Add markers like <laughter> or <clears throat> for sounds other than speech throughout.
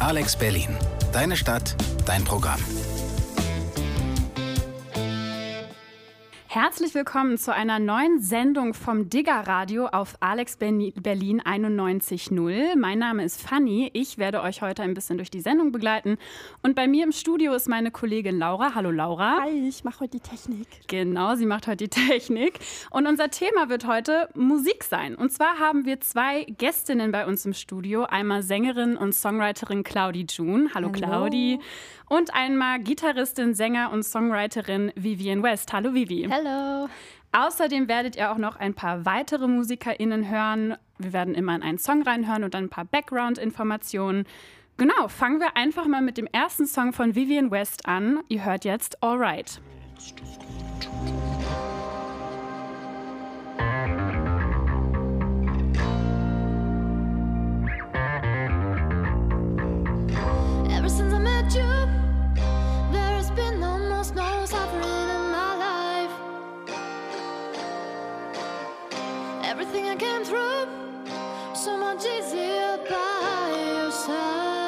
Alex Berlin. Deine Stadt, dein Programm. Herzlich willkommen zu einer neuen Sendung vom Digger Radio auf Alex Berlin 91.0. Mein Name ist Fanny. Ich werde euch heute ein bisschen durch die Sendung begleiten. Und bei mir im Studio ist meine Kollegin Laura. Hallo Laura. Hi, ich mache heute die Technik. Genau, sie macht heute die Technik. Und unser Thema wird heute Musik sein. Und zwar haben wir zwei Gästinnen bei uns im Studio. Einmal Sängerin und Songwriterin Claudi June. Hallo, Hallo. Claudi. Und einmal Gitarristin, Sänger und Songwriterin Vivian West. Hallo Vivi. Hallo. Außerdem werdet ihr auch noch ein paar weitere MusikerInnen hören. Wir werden immer in einen Song reinhören und dann ein paar Background-Informationen. Genau, fangen wir einfach mal mit dem ersten Song von Vivian West an. Ihr hört jetzt Alright. Everything I came through, so much easier by your side.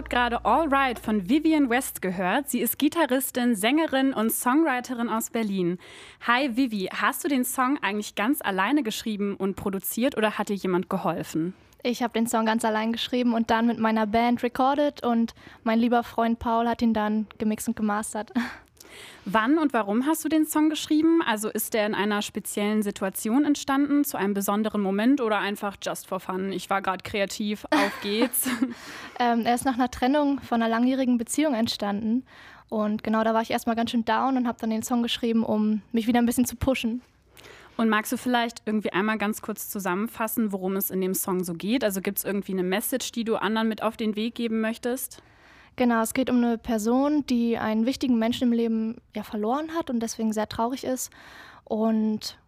Habt gerade All Right von Vivian West gehört. Sie ist Gitarristin, Sängerin und Songwriterin aus Berlin. Hi Vivi, hast du den Song eigentlich ganz alleine geschrieben und produziert oder hat dir jemand geholfen? Ich habe den Song ganz allein geschrieben und dann mit meiner Band recorded und mein lieber Freund Paul hat ihn dann gemixt und gemastert. <laughs> Wann und warum hast du den Song geschrieben? Also ist der in einer speziellen Situation entstanden, zu einem besonderen Moment oder einfach just for fun? Ich war gerade kreativ, auf <laughs> geht's. <laughs> ähm, er ist nach einer Trennung von einer langjährigen Beziehung entstanden. Und genau da war ich erstmal ganz schön down und habe dann den Song geschrieben, um mich wieder ein bisschen zu pushen. Und magst du vielleicht irgendwie einmal ganz kurz zusammenfassen, worum es in dem Song so geht? Also gibt es irgendwie eine Message, die du anderen mit auf den Weg geben möchtest? Genau, es geht um eine Person, die einen wichtigen Menschen im Leben ja verloren hat und deswegen sehr traurig ist. Und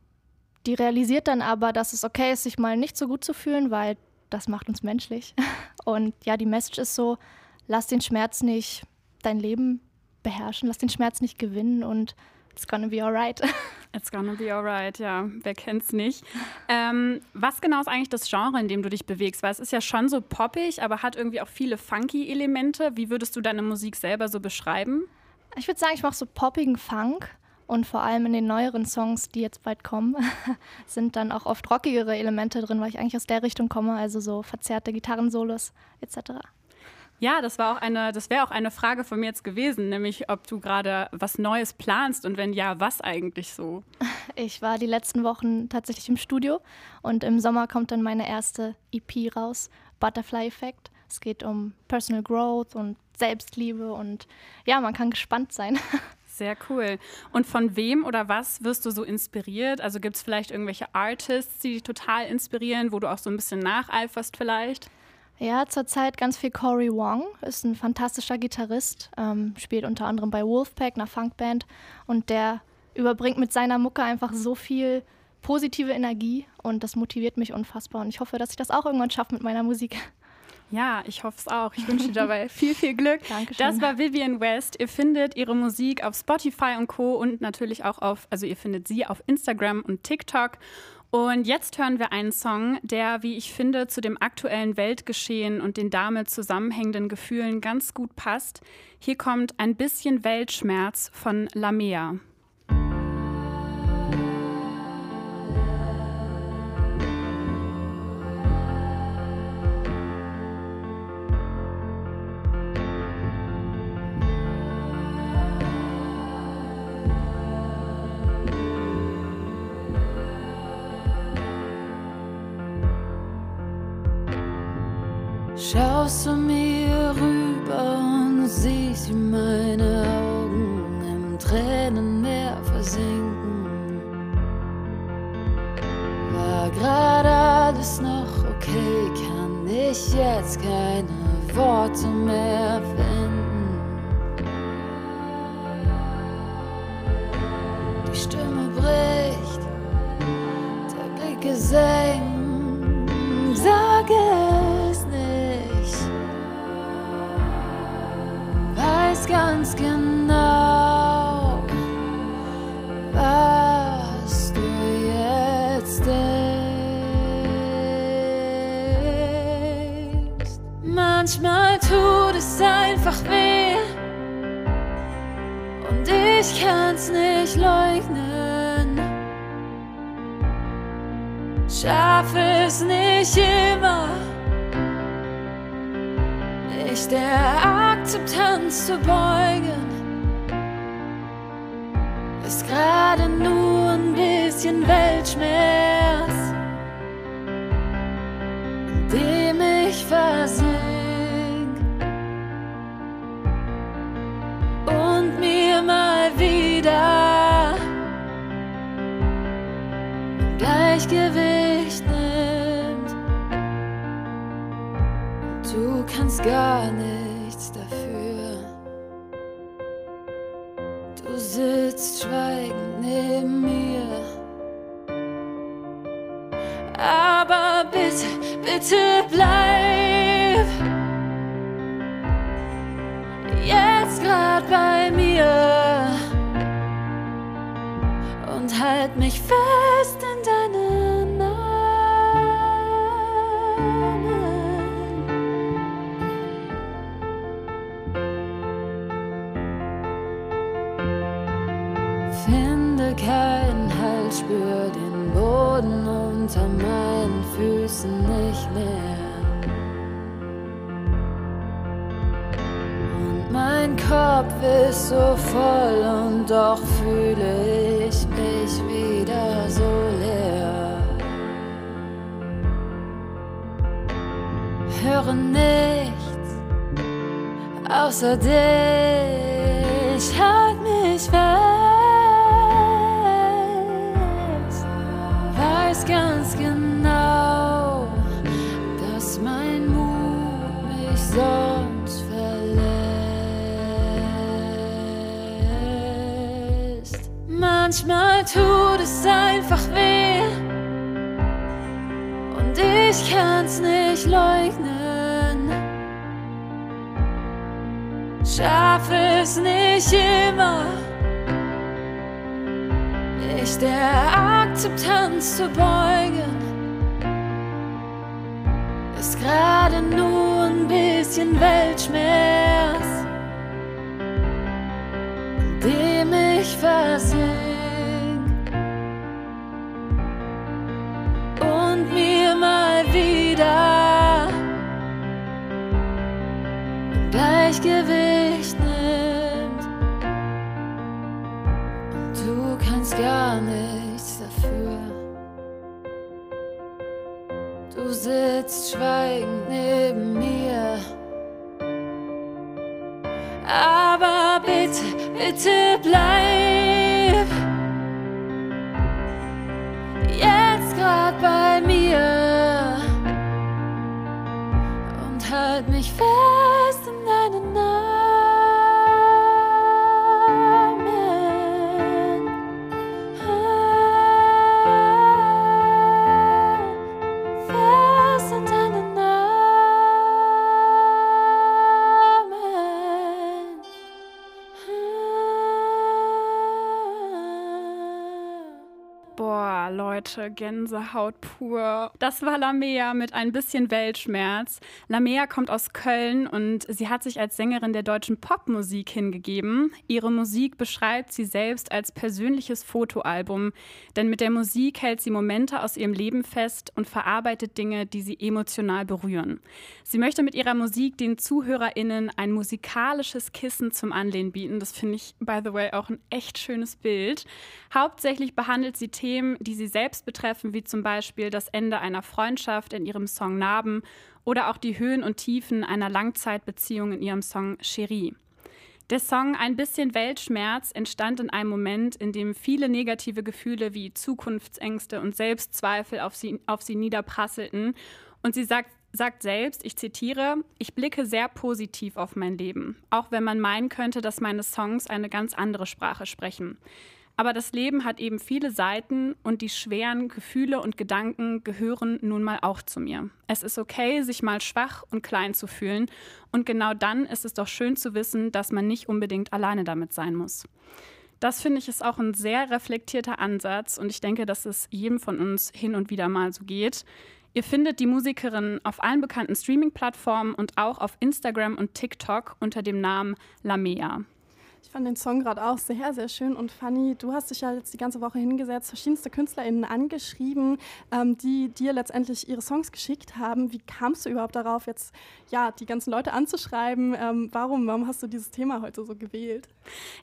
die realisiert dann aber, dass es okay ist, sich mal nicht so gut zu fühlen, weil das macht uns menschlich. <laughs> Und ja, die Message ist so, lass den Schmerz nicht dein Leben beherrschen, lass den Schmerz nicht gewinnen und it's gonna be alright. <laughs> It's gonna be alright, ja. Wer kennt's nicht? Ähm, was genau ist eigentlich das Genre, in dem du dich bewegst? Weil es ist ja schon so poppig, aber hat irgendwie auch viele funky Elemente. Wie würdest du deine Musik selber so beschreiben? Ich würde sagen, ich mache so poppigen Funk und vor allem in den neueren Songs, die jetzt bald kommen, <laughs> sind dann auch oft rockigere Elemente drin, weil ich eigentlich aus der Richtung komme, also so verzerrte Gitarrensolos etc. Ja, das war auch eine, das wäre auch eine Frage von mir jetzt gewesen, nämlich ob du gerade was Neues planst und wenn ja, was eigentlich so? <laughs> Ich war die letzten Wochen tatsächlich im Studio und im Sommer kommt dann meine erste EP raus, Butterfly Effect. Es geht um Personal Growth und Selbstliebe und ja, man kann gespannt sein. <laughs> Sehr cool. Und von wem oder was wirst du so inspiriert? Also gibt es vielleicht irgendwelche Artists, die dich total inspirieren, wo du auch so ein bisschen nacheiferst vielleicht? Ja, zurzeit ganz viel Cory Wong, ist ein fantastischer Gitarrist, ähm, spielt unter anderem bei Wolfpack, einer Funkband, und der überbringt mit seiner Mucke einfach so viel positive Energie und das motiviert mich unfassbar. Und ich hoffe, dass ich das auch irgendwann schaffe mit meiner Musik. Ja, ich hoffe es auch. Ich wünsche dir dabei <laughs> viel, viel Glück. Dankeschön. Das war Vivian West. Ihr findet ihre Musik auf Spotify und Co. und natürlich auch auf, also ihr findet sie auf Instagram und TikTok. Und jetzt hören wir einen Song, der, wie ich finde, zu dem aktuellen Weltgeschehen und den damit zusammenhängenden Gefühlen ganz gut passt. Hier kommt ein bisschen Weltschmerz von Lamea. Schaust du mir rüber und siehst, wie meine Augen im Tränenmeer versinken. War gerade alles noch okay, kann ich jetzt keine Worte mehr finden. Die Stimme bricht, der Blick gesenkt. Nicht immer, mich der Akzeptanz zu beugen. Mein Kopf ist so voll und doch fühle ich mich wieder so leer. Höre nichts außer dich, halt mich fest. Manchmal tut es einfach weh und ich kann's nicht leugnen. Schaff es nicht immer, mich der Akzeptanz zu beugen ist gerade nur ein bisschen Weltschmerz, dem ich versink. Schweigend neben mir. Aber bitte, bitte bleib Leute, Gänsehaut pur. Das war Lamea mit ein bisschen Weltschmerz. Lamea kommt aus Köln und sie hat sich als Sängerin der deutschen Popmusik hingegeben. Ihre Musik beschreibt sie selbst als persönliches Fotoalbum, denn mit der Musik hält sie Momente aus ihrem Leben fest und verarbeitet Dinge, die sie emotional berühren. Sie möchte mit ihrer Musik den ZuhörerInnen ein musikalisches Kissen zum Anlehnen bieten. Das finde ich, by the way, auch ein echt schönes Bild. Hauptsächlich behandelt sie Themen, die sie selbst betreffen, wie zum Beispiel das Ende einer Freundschaft in ihrem Song Narben oder auch die Höhen und Tiefen einer Langzeitbeziehung in ihrem Song Cherie. Der Song Ein bisschen Weltschmerz entstand in einem Moment, in dem viele negative Gefühle wie Zukunftsängste und Selbstzweifel auf sie, auf sie niederprasselten. Und sie sagt, sagt selbst, ich zitiere, ich blicke sehr positiv auf mein Leben, auch wenn man meinen könnte, dass meine Songs eine ganz andere Sprache sprechen. Aber das Leben hat eben viele Seiten und die schweren Gefühle und Gedanken gehören nun mal auch zu mir. Es ist okay, sich mal schwach und klein zu fühlen. Und genau dann ist es doch schön zu wissen, dass man nicht unbedingt alleine damit sein muss. Das finde ich ist auch ein sehr reflektierter Ansatz und ich denke, dass es jedem von uns hin und wieder mal so geht. Ihr findet die Musikerin auf allen bekannten Streaming-Plattformen und auch auf Instagram und TikTok unter dem Namen Lamea. Ich fand den Song gerade auch sehr, sehr schön und funny. Du hast dich ja jetzt die ganze Woche hingesetzt, verschiedenste KünstlerInnen angeschrieben, ähm, die dir letztendlich ihre Songs geschickt haben. Wie kamst du überhaupt darauf, jetzt ja, die ganzen Leute anzuschreiben? Ähm, warum, warum hast du dieses Thema heute so gewählt?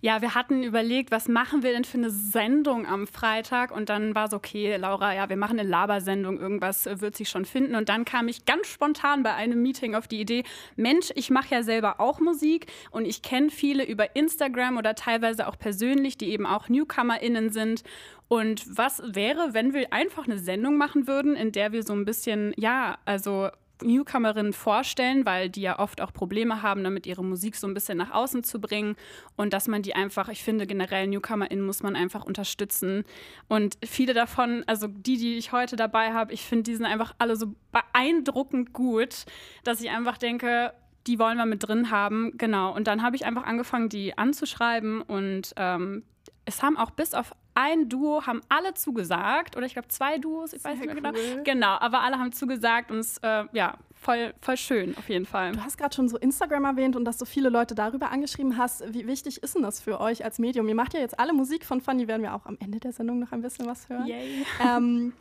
Ja, wir hatten überlegt, was machen wir denn für eine Sendung am Freitag? Und dann war es okay, Laura, ja, wir machen eine Labersendung, irgendwas wird sich schon finden. Und dann kam ich ganz spontan bei einem Meeting auf die Idee, Mensch, ich mache ja selber auch Musik und ich kenne viele über Instagram oder teilweise auch persönlich, die eben auch NewcomerInnen sind. Und was wäre, wenn wir einfach eine Sendung machen würden, in der wir so ein bisschen, ja, also Newcomerinnen vorstellen, weil die ja oft auch Probleme haben, damit ihre Musik so ein bisschen nach außen zu bringen und dass man die einfach, ich finde generell NewcomerInnen muss man einfach unterstützen und viele davon, also die, die ich heute dabei habe, ich finde, die sind einfach alle so beeindruckend gut, dass ich einfach denke, die wollen wir mit drin haben, genau. Und dann habe ich einfach angefangen, die anzuschreiben und ähm, es haben auch bis auf ein Duo haben alle zugesagt oder ich glaube zwei Duos, ich Sehr weiß nicht mehr cool. genau. Genau, aber alle haben zugesagt und es äh, ja voll voll schön auf jeden Fall. Du hast gerade schon so Instagram erwähnt und dass du viele Leute darüber angeschrieben hast. Wie wichtig ist denn das für euch als Medium? Ihr macht ja jetzt alle Musik von Funny, werden wir auch am Ende der Sendung noch ein bisschen was hören. Yay. Ähm,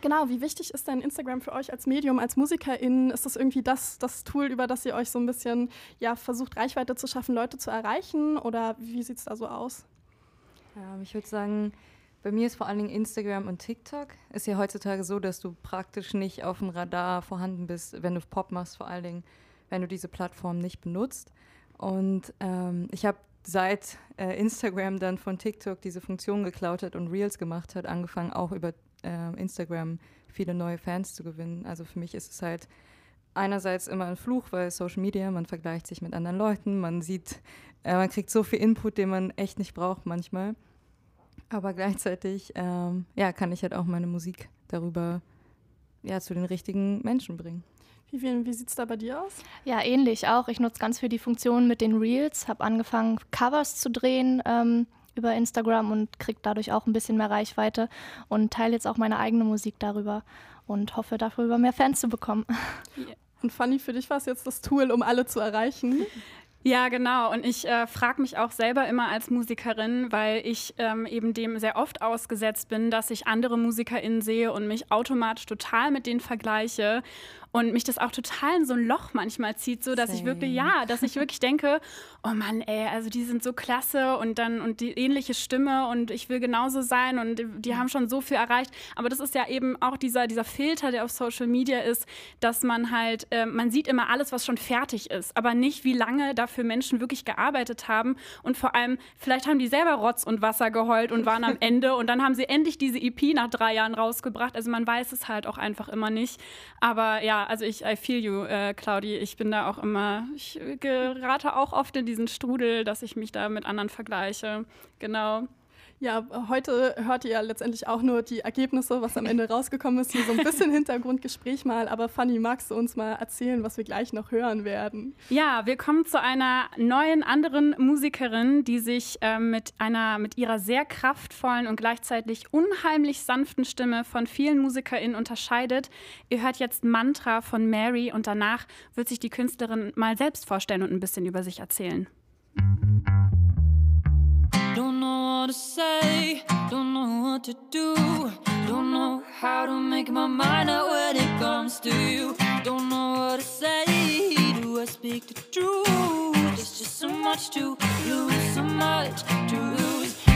genau, wie wichtig ist denn Instagram für euch als Medium, als MusikerInnen? Ist das irgendwie das, das Tool, über das ihr euch so ein bisschen ja, versucht, Reichweite zu schaffen, Leute zu erreichen? Oder wie sieht es da so aus? Ähm, ich würde sagen, bei mir ist vor allen Dingen Instagram und TikTok. Ist ja heutzutage so, dass du praktisch nicht auf dem Radar vorhanden bist, wenn du Pop machst, vor allen Dingen, wenn du diese Plattform nicht benutzt. Und ähm, ich habe seit äh, Instagram dann von TikTok diese Funktion geklaut hat und Reels gemacht hat, angefangen auch über äh, Instagram viele neue Fans zu gewinnen. Also für mich ist es halt einerseits immer ein Fluch, weil Social Media, man vergleicht sich mit anderen Leuten, man sieht, äh, man kriegt so viel Input, den man echt nicht braucht manchmal. Aber gleichzeitig, ähm, ja, kann ich halt auch meine Musik darüber ja, zu den richtigen Menschen bringen. Vivian, wie sieht es da bei dir aus? Ja, ähnlich auch. Ich nutze ganz viel die Funktion mit den Reels, habe angefangen, Covers zu drehen ähm, über Instagram und kriege dadurch auch ein bisschen mehr Reichweite und teile jetzt auch meine eigene Musik darüber und hoffe, darüber mehr Fans zu bekommen. <laughs> Und Fanny, für dich war es jetzt das Tool, um alle zu erreichen? Ja, genau. Und ich äh, frage mich auch selber immer als Musikerin, weil ich ähm, eben dem sehr oft ausgesetzt bin, dass ich andere MusikerInnen sehe und mich automatisch total mit denen vergleiche und mich das auch total in so ein Loch manchmal zieht, so dass Same. ich wirklich, ja, dass ich wirklich denke, oh Mann, ey, also die sind so klasse und dann und die ähnliche Stimme und ich will genauso sein und die haben schon so viel erreicht. Aber das ist ja eben auch dieser, dieser Filter, der auf Social Media ist, dass man halt, äh, man sieht immer alles, was schon fertig ist, aber nicht, wie lange dafür Menschen wirklich gearbeitet haben und vor allem, vielleicht haben die selber Rotz und Wasser geheult und waren am Ende und dann haben sie endlich diese EP nach drei Jahren rausgebracht. Also man weiß es halt auch einfach immer nicht. Aber ja, also ich, I feel you, äh, Claudi. Ich bin da auch immer, ich gerate auch oft in diesen Strudel, dass ich mich da mit anderen vergleiche. Genau. Ja, heute hört ihr ja letztendlich auch nur die Ergebnisse, was am Ende rausgekommen ist. Hier so ein <laughs> bisschen Hintergrundgespräch mal. Aber Fanny, magst du uns mal erzählen, was wir gleich noch hören werden? Ja, wir kommen zu einer neuen, anderen Musikerin, die sich äh, mit, einer, mit ihrer sehr kraftvollen und gleichzeitig unheimlich sanften Stimme von vielen MusikerInnen unterscheidet. Ihr hört jetzt Mantra von Mary und danach wird sich die Künstlerin mal selbst vorstellen und ein bisschen über sich erzählen. Don't know what to say, don't know what to do. Don't know how to make my mind up when it comes to you. Don't know what to say, do I speak the truth? There's just so much to lose, so much to lose.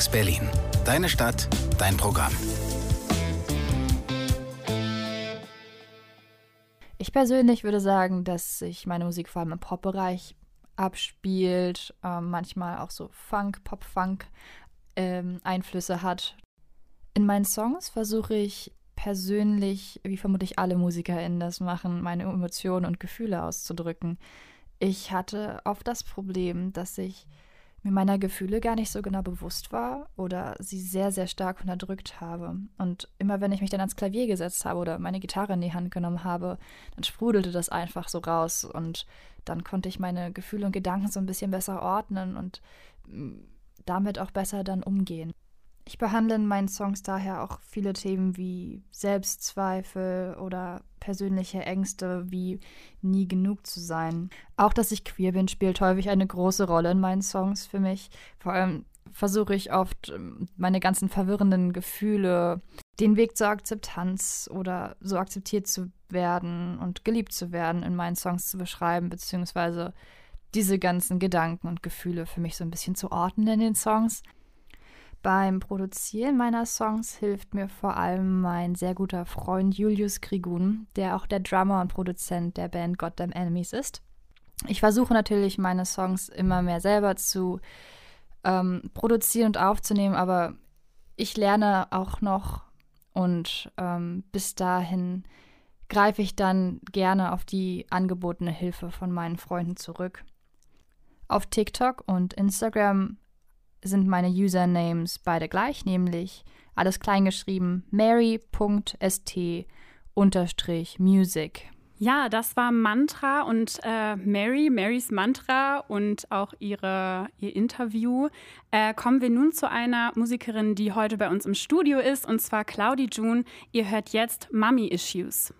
Alex Berlin. Deine Stadt, dein Programm. Ich persönlich würde sagen, dass sich meine Musik vor allem im Pop-Bereich abspielt, ähm, manchmal auch so Funk, Pop-Funk ähm, Einflüsse hat. In meinen Songs versuche ich persönlich, wie vermutlich alle MusikerInnen das machen, meine Emotionen und Gefühle auszudrücken. Ich hatte oft das Problem, dass ich mir meiner Gefühle gar nicht so genau bewusst war oder sie sehr, sehr stark unterdrückt habe. Und immer wenn ich mich dann ans Klavier gesetzt habe oder meine Gitarre in die Hand genommen habe, dann sprudelte das einfach so raus und dann konnte ich meine Gefühle und Gedanken so ein bisschen besser ordnen und mm, damit auch besser dann umgehen. Ich behandle in meinen Songs daher auch viele Themen wie Selbstzweifel oder persönliche Ängste wie nie genug zu sein. Auch dass ich queer bin, spielt häufig eine große Rolle in meinen Songs für mich. Vor allem versuche ich oft, ähm, meine ganzen verwirrenden Gefühle, den Weg zur Akzeptanz oder so akzeptiert zu werden und geliebt zu werden in meinen Songs zu beschreiben, beziehungsweise diese ganzen Gedanken und Gefühle für mich so ein bisschen zu ordnen in den Songs. Beim Produzieren meiner Songs hilft mir vor allem mein sehr guter Freund Julius Krigun, der auch der Drummer und Produzent der Band Goddamn Enemies ist. Ich versuche natürlich, meine Songs immer mehr selber zu ähm, produzieren und aufzunehmen, aber ich lerne auch noch und ähm, bis dahin greife ich dann gerne auf die angebotene Hilfe von meinen Freunden zurück. Auf TikTok und Instagram sind meine Usernames beide gleich, nämlich alles kleingeschrieben mary.st unterstrich music. Ja, das war Mantra und äh, Mary, Marys Mantra und auch ihre, ihr Interview. Äh, kommen wir nun zu einer Musikerin, die heute bei uns im Studio ist, und zwar Claudie June. Ihr hört jetzt Mummy Issues.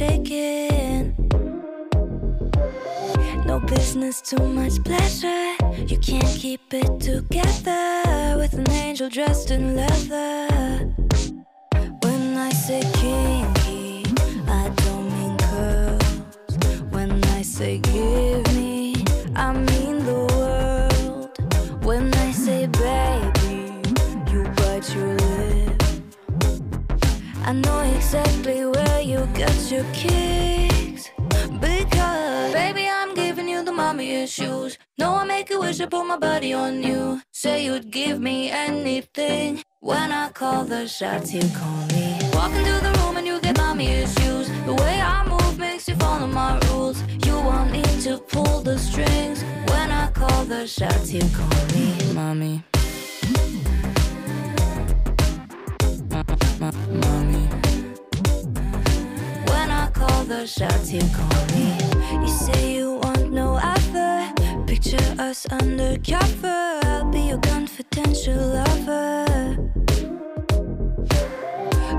Shaking. No business, too much pleasure. You can't keep it together with an angel dressed in leather. When I say kinky, I don't mean curls. When I say give me, I mean I know exactly where you get your kicks. Because, baby, I'm giving you the mommy issues. No, I make a wish, I put my body on you. Say you'd give me anything. When I call the shots, you call me. Walk into the room and you get mommy issues. The way I move makes you follow my rules. You want me to pull the strings. When I call the shots, you call me mommy. The shots, you call me. You say you want no other. Picture us undercover. I'll be your confidential lover.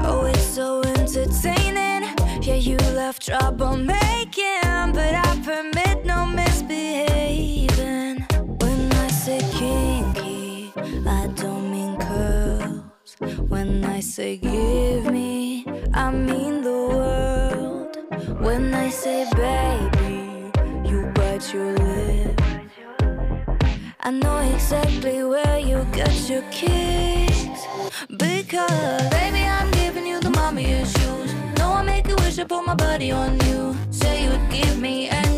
Oh, it's so entertaining. Yeah, you love trouble making, but I permit no misbehaving. When I say kinky, I don't mean curl. When I say give me, I mean the world. When I say baby, you bite your lip. I know exactly where you get your kicks. Because, baby, I'm giving you the mommy issues. No, I make a wish, I put my body on you. Say you'd give me anything.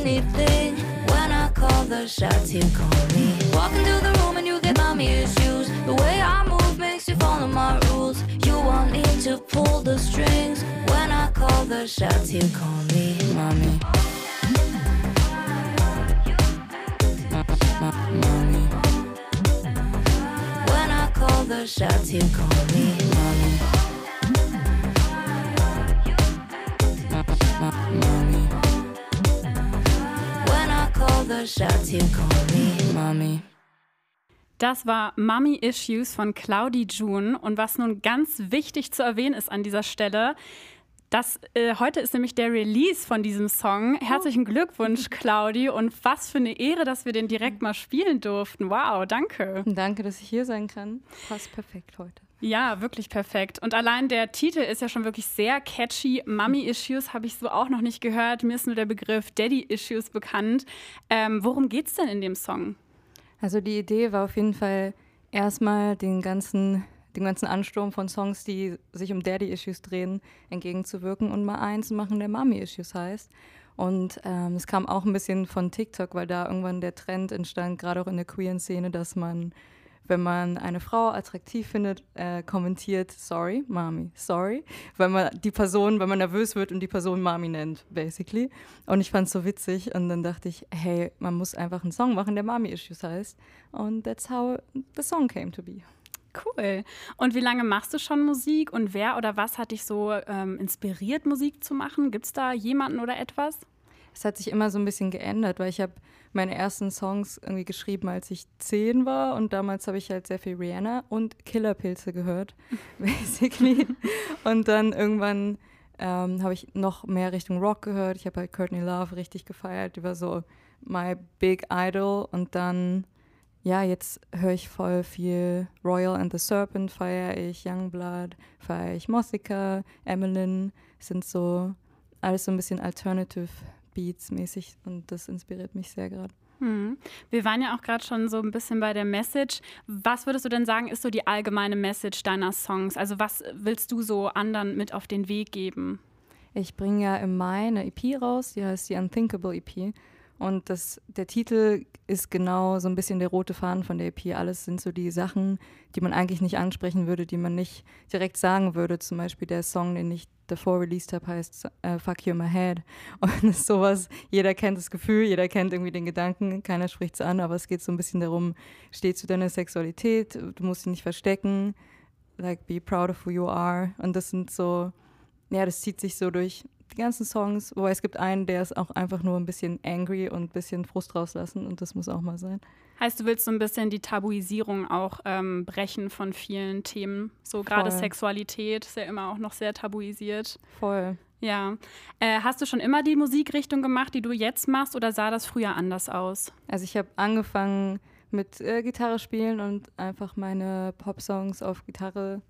Call the shots, you call me. Walk into the room and you get mommy issues. The way I move makes you follow my rules. You want me to pull the strings. When I call the shots, you call me mommy. Mommy. When I call the shots, you call me The shots, you call me mommy. Das war Mummy Issues von Claudie June. Und was nun ganz wichtig zu erwähnen ist an dieser Stelle, das, äh, heute ist nämlich der Release von diesem Song. Herzlichen Glückwunsch, Claudi. Und was für eine Ehre, dass wir den direkt mal spielen durften. Wow, danke. Danke, dass ich hier sein kann. Passt perfekt heute. Ja, wirklich perfekt. Und allein der Titel ist ja schon wirklich sehr catchy. Mummy Issues habe ich so auch noch nicht gehört. Mir ist nur der Begriff Daddy Issues bekannt. Ähm, worum geht es denn in dem Song? Also die Idee war auf jeden Fall erstmal den ganzen, dem ganzen Ansturm von Songs, die sich um Daddy-Issues drehen, entgegenzuwirken und mal eins machen, der Mami-Issues heißt. Und ähm, es kam auch ein bisschen von TikTok, weil da irgendwann der Trend entstand, gerade auch in der queeren Szene, dass man, wenn man eine Frau attraktiv findet, äh, kommentiert, sorry, Mami, sorry, weil man die Person, wenn man nervös wird und die Person Mami nennt, basically. Und ich fand es so witzig und dann dachte ich, hey, man muss einfach einen Song machen, der Mami-Issues heißt. Und that's how the song came to be. Cool. Und wie lange machst du schon Musik und wer oder was hat dich so ähm, inspiriert, Musik zu machen? Gibt es da jemanden oder etwas? Es hat sich immer so ein bisschen geändert, weil ich habe meine ersten Songs irgendwie geschrieben, als ich zehn war und damals habe ich halt sehr viel Rihanna und Killerpilze gehört, <laughs> basically. und dann irgendwann ähm, habe ich noch mehr Richtung Rock gehört. Ich habe halt Courtney Love richtig gefeiert, die war so my big idol und dann ja, jetzt höre ich voll viel Royal and the Serpent, feiere ich Youngblood, feiere ich Mossica, Emmeline, sind so alles so ein bisschen Alternative Beats mäßig und das inspiriert mich sehr gerade. Hm. Wir waren ja auch gerade schon so ein bisschen bei der Message. Was würdest du denn sagen, ist so die allgemeine Message deiner Songs? Also was willst du so anderen mit auf den Weg geben? Ich bringe ja im Mai eine EP raus, die heißt die Unthinkable EP. Und das, der Titel ist genau so ein bisschen der rote Faden von der EP. Alles sind so die Sachen, die man eigentlich nicht ansprechen würde, die man nicht direkt sagen würde. Zum Beispiel der Song, den ich davor released habe, heißt äh, Fuck You in My Head. <laughs> Und das ist sowas, jeder kennt das Gefühl, jeder kennt irgendwie den Gedanken, keiner spricht es an, aber es geht so ein bisschen darum, steh zu deiner Sexualität, du musst sie nicht verstecken, like be proud of who you are. Und das sind so, ja, das zieht sich so durch die ganzen Songs, wobei es gibt einen, der ist auch einfach nur ein bisschen angry und ein bisschen Frust rauslassen und das muss auch mal sein. Heißt, du willst so ein bisschen die Tabuisierung auch ähm, brechen von vielen Themen. So gerade Sexualität ist ja immer auch noch sehr tabuisiert. Voll. Ja. Äh, hast du schon immer die Musikrichtung gemacht, die du jetzt machst, oder sah das früher anders aus? Also ich habe angefangen mit äh, Gitarre spielen und einfach meine Popsongs auf Gitarre,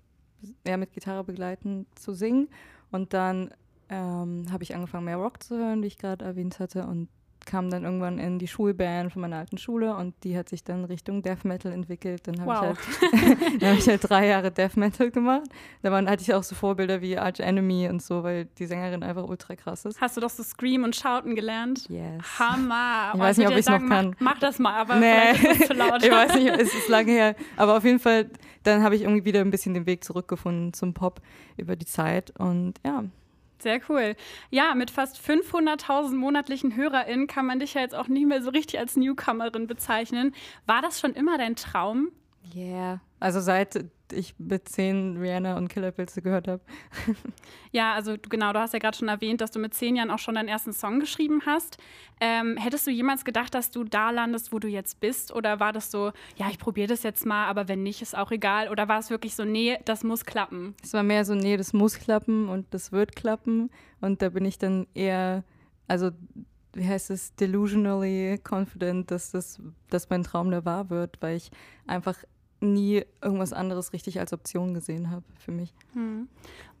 ja, mit Gitarre begleiten zu singen. Und dann ähm, habe ich angefangen, mehr Rock zu hören, wie ich gerade erwähnt hatte, und kam dann irgendwann in die Schulband von meiner alten Schule und die hat sich dann Richtung Death Metal entwickelt. Dann habe wow. ich, halt, <laughs> hab ich halt drei Jahre Death Metal gemacht. Da waren, hatte ich auch so Vorbilder wie Arch Enemy und so, weil die Sängerin einfach ultra krass ist. Hast du doch so Scream und Shouten gelernt? Yes. Hammer. Ich weiß nicht, ob ich es noch kann. Mach, mach, das mal, aber nee. ist zu laut. <laughs> ich weiß nicht, es ist lange her. Aber auf jeden Fall, dann habe ich irgendwie wieder ein bisschen den Weg zurückgefunden zum Pop über die Zeit und ja. Sehr cool. Ja, mit fast 500.000 monatlichen HörerInnen kann man dich ja jetzt auch nicht mehr so richtig als Newcomerin bezeichnen. War das schon immer dein Traum? Yeah. Also seit ich mit zehn Rihanna und Killerpilze gehört habe. <laughs> ja, also genau, du hast ja gerade schon erwähnt, dass du mit zehn Jahren auch schon deinen ersten Song geschrieben hast. Ähm, hättest du jemals gedacht, dass du da landest, wo du jetzt bist? Oder war das so, ja, ich probiere das jetzt mal, aber wenn nicht, ist auch egal? Oder war es wirklich so, nee, das muss klappen? Es war mehr so, nee, das muss klappen und das wird klappen. Und da bin ich dann eher, also wie heißt es, delusionally confident, dass das, dass mein Traum da wahr wird, weil ich einfach nie irgendwas anderes richtig als Option gesehen habe für mich. Hm.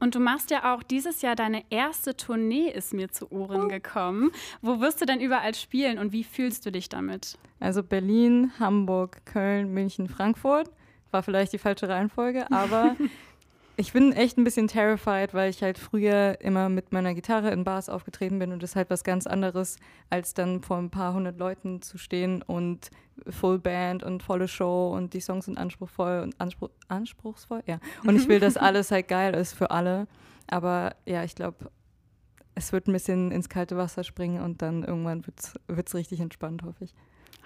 Und du machst ja auch dieses Jahr deine erste Tournee, ist mir zu Ohren oh. gekommen. Wo wirst du denn überall spielen und wie fühlst du dich damit? Also Berlin, Hamburg, Köln, München, Frankfurt. War vielleicht die falsche Reihenfolge, aber <laughs> ich bin echt ein bisschen terrified, weil ich halt früher immer mit meiner Gitarre in Bars aufgetreten bin und das ist halt was ganz anderes, als dann vor ein paar hundert Leuten zu stehen und Full Band und volle Show und die Songs sind anspruchsvoll und anspruch, anspruchsvoll, ja. Und ich will, dass <laughs> alles halt geil ist für alle. Aber ja, ich glaube, es wird ein bisschen ins kalte Wasser springen und dann irgendwann wird es richtig entspannt, hoffe ich.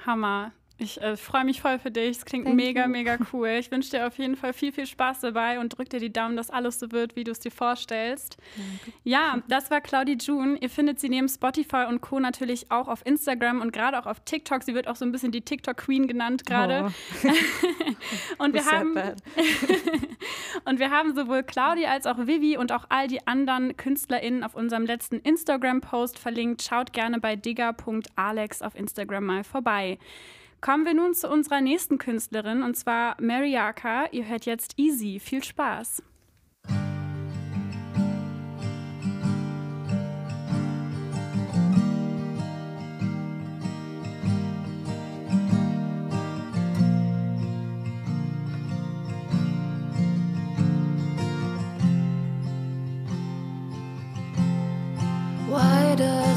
Hammer. Ich äh, freue mich voll für dich. Es klingt Thank mega, you. mega <laughs> cool. Ich wünsche dir auf jeden Fall viel, viel Spaß dabei und drück dir die Daumen, dass alles so wird, wie du es dir vorstellst. Danke. Ja, das war Claudie June. Ihr findet sie neben Spotify und Co. natürlich auch auf Instagram und gerade auch auf TikTok. Sie wird auch so ein bisschen die TikTok-Queen genannt gerade. Oh. <laughs> und, wir haben <laughs> und wir haben sowohl Claudie als auch Vivi und auch all die anderen KünstlerInnen auf unserem letzten Instagram-Post verlinkt. Schaut gerne bei digger.alex auf Instagram mal vorbei. Kommen wir nun zu unserer nächsten Künstlerin, und zwar Mariaka. Ihr hört jetzt Easy. Viel Spaß. Wider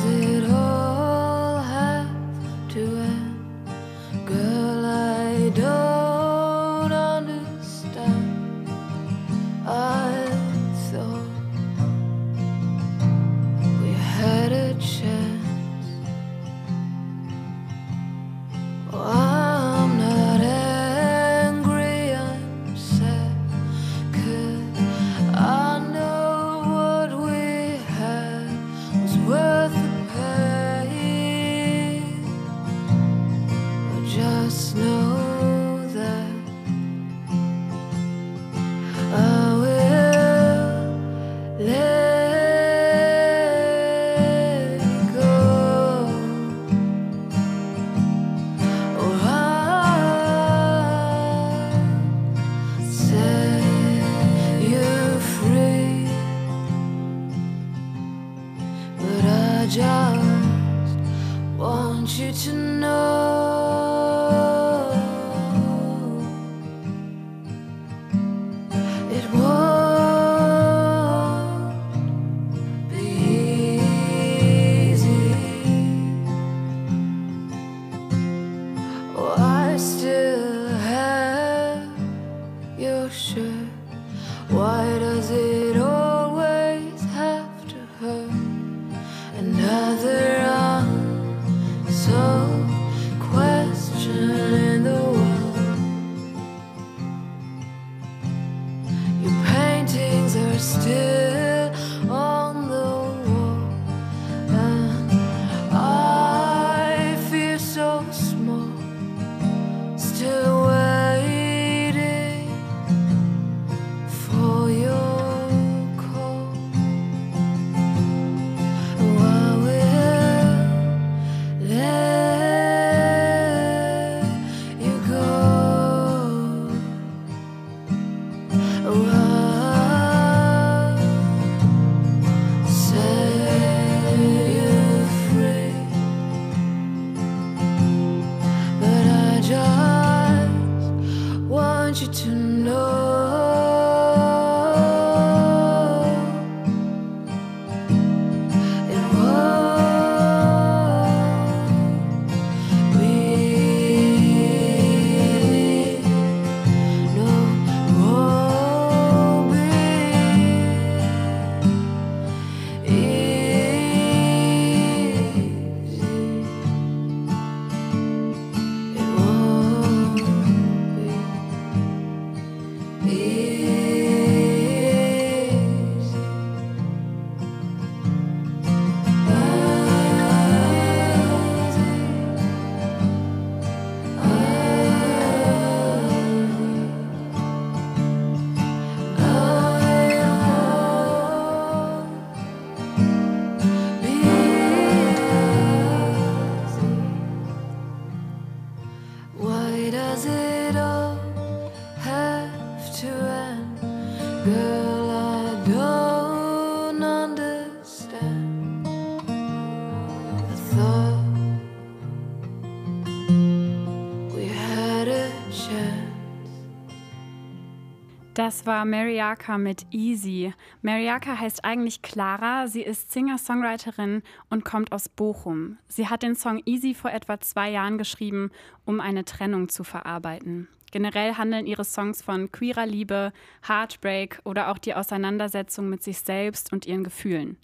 Das war Mariaka mit Easy. Mariaka heißt eigentlich Clara. Sie ist Singer-Songwriterin und kommt aus Bochum. Sie hat den Song Easy vor etwa zwei Jahren geschrieben, um eine Trennung zu verarbeiten. Generell handeln ihre Songs von queerer Liebe, Heartbreak oder auch die Auseinandersetzung mit sich selbst und ihren Gefühlen.